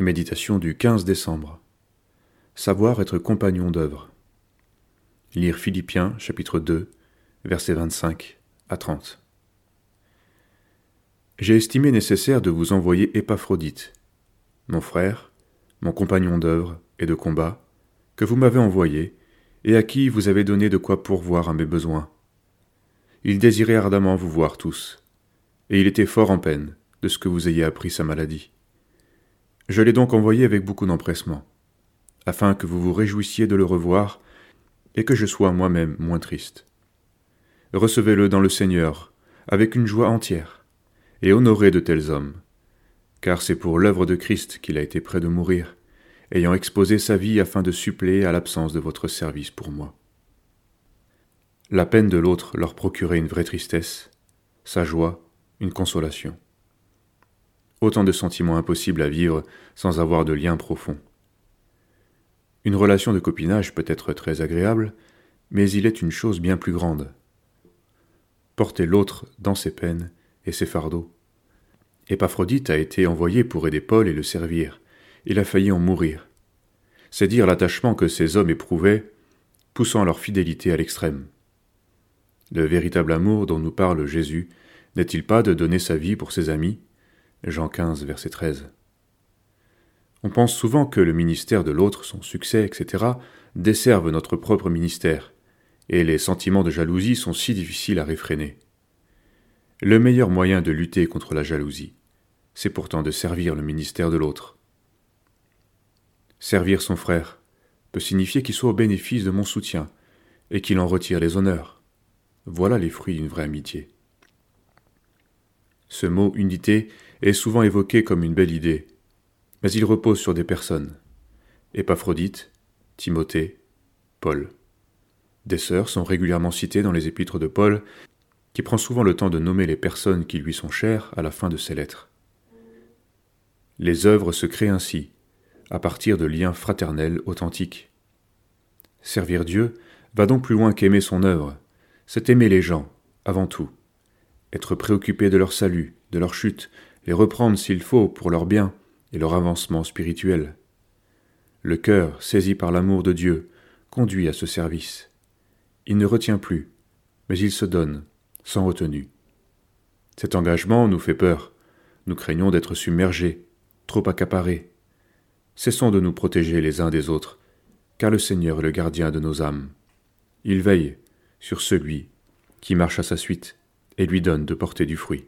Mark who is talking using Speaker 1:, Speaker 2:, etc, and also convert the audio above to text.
Speaker 1: Méditation du 15 décembre. Savoir être compagnon d'œuvre. Lire Philippiens chapitre 2, versets 25 à 30. J'ai estimé nécessaire de vous envoyer Épaphrodite, mon frère, mon compagnon d'œuvre et de combat, que vous m'avez envoyé, et à qui vous avez donné de quoi pourvoir à mes besoins. Il désirait ardemment vous voir tous, et il était fort en peine de ce que vous ayez appris sa maladie. Je l'ai donc envoyé avec beaucoup d'empressement, afin que vous vous réjouissiez de le revoir et que je sois moi-même moins triste. Recevez-le dans le Seigneur, avec une joie entière, et honorez de tels hommes, car c'est pour l'œuvre de Christ qu'il a été près de mourir, ayant exposé sa vie afin de suppléer à l'absence de votre service pour moi. La peine de l'autre leur procurait une vraie tristesse, sa joie une consolation. Autant de sentiments impossibles à vivre sans avoir de lien profond. Une relation de copinage peut être très agréable, mais il est une chose bien plus grande. Porter l'autre dans ses peines et ses fardeaux. Épaphrodite a été envoyé pour aider Paul et le servir. Il a failli en mourir. C'est dire l'attachement que ces hommes éprouvaient, poussant leur fidélité à l'extrême. Le véritable amour dont nous parle Jésus n'est-il pas de donner sa vie pour ses amis Jean 15, verset 13. On pense souvent que le ministère de l'autre, son succès, etc., desservent notre propre ministère, et les sentiments de jalousie sont si difficiles à réfréner. Le meilleur moyen de lutter contre la jalousie, c'est pourtant de servir le ministère de l'autre. Servir son frère peut signifier qu'il soit au bénéfice de mon soutien, et qu'il en retire les honneurs. Voilà les fruits d'une vraie amitié. Ce mot unité est souvent évoqué comme une belle idée, mais il repose sur des personnes. Épaphrodite, Timothée, Paul. Des sœurs sont régulièrement citées dans les épîtres de Paul, qui prend souvent le temps de nommer les personnes qui lui sont chères à la fin de ses lettres. Les œuvres se créent ainsi, à partir de liens fraternels authentiques. Servir Dieu va donc plus loin qu'aimer son œuvre, c'est aimer les gens, avant tout, être préoccupé de leur salut, de leur chute, les reprendre s'il faut pour leur bien et leur avancement spirituel. Le cœur, saisi par l'amour de Dieu, conduit à ce service. Il ne retient plus, mais il se donne, sans retenue. Cet engagement nous fait peur. Nous craignons d'être submergés, trop accaparés. Cessons de nous protéger les uns des autres, car le Seigneur est le gardien de nos âmes. Il veille sur celui qui marche à sa suite et lui donne de porter du fruit.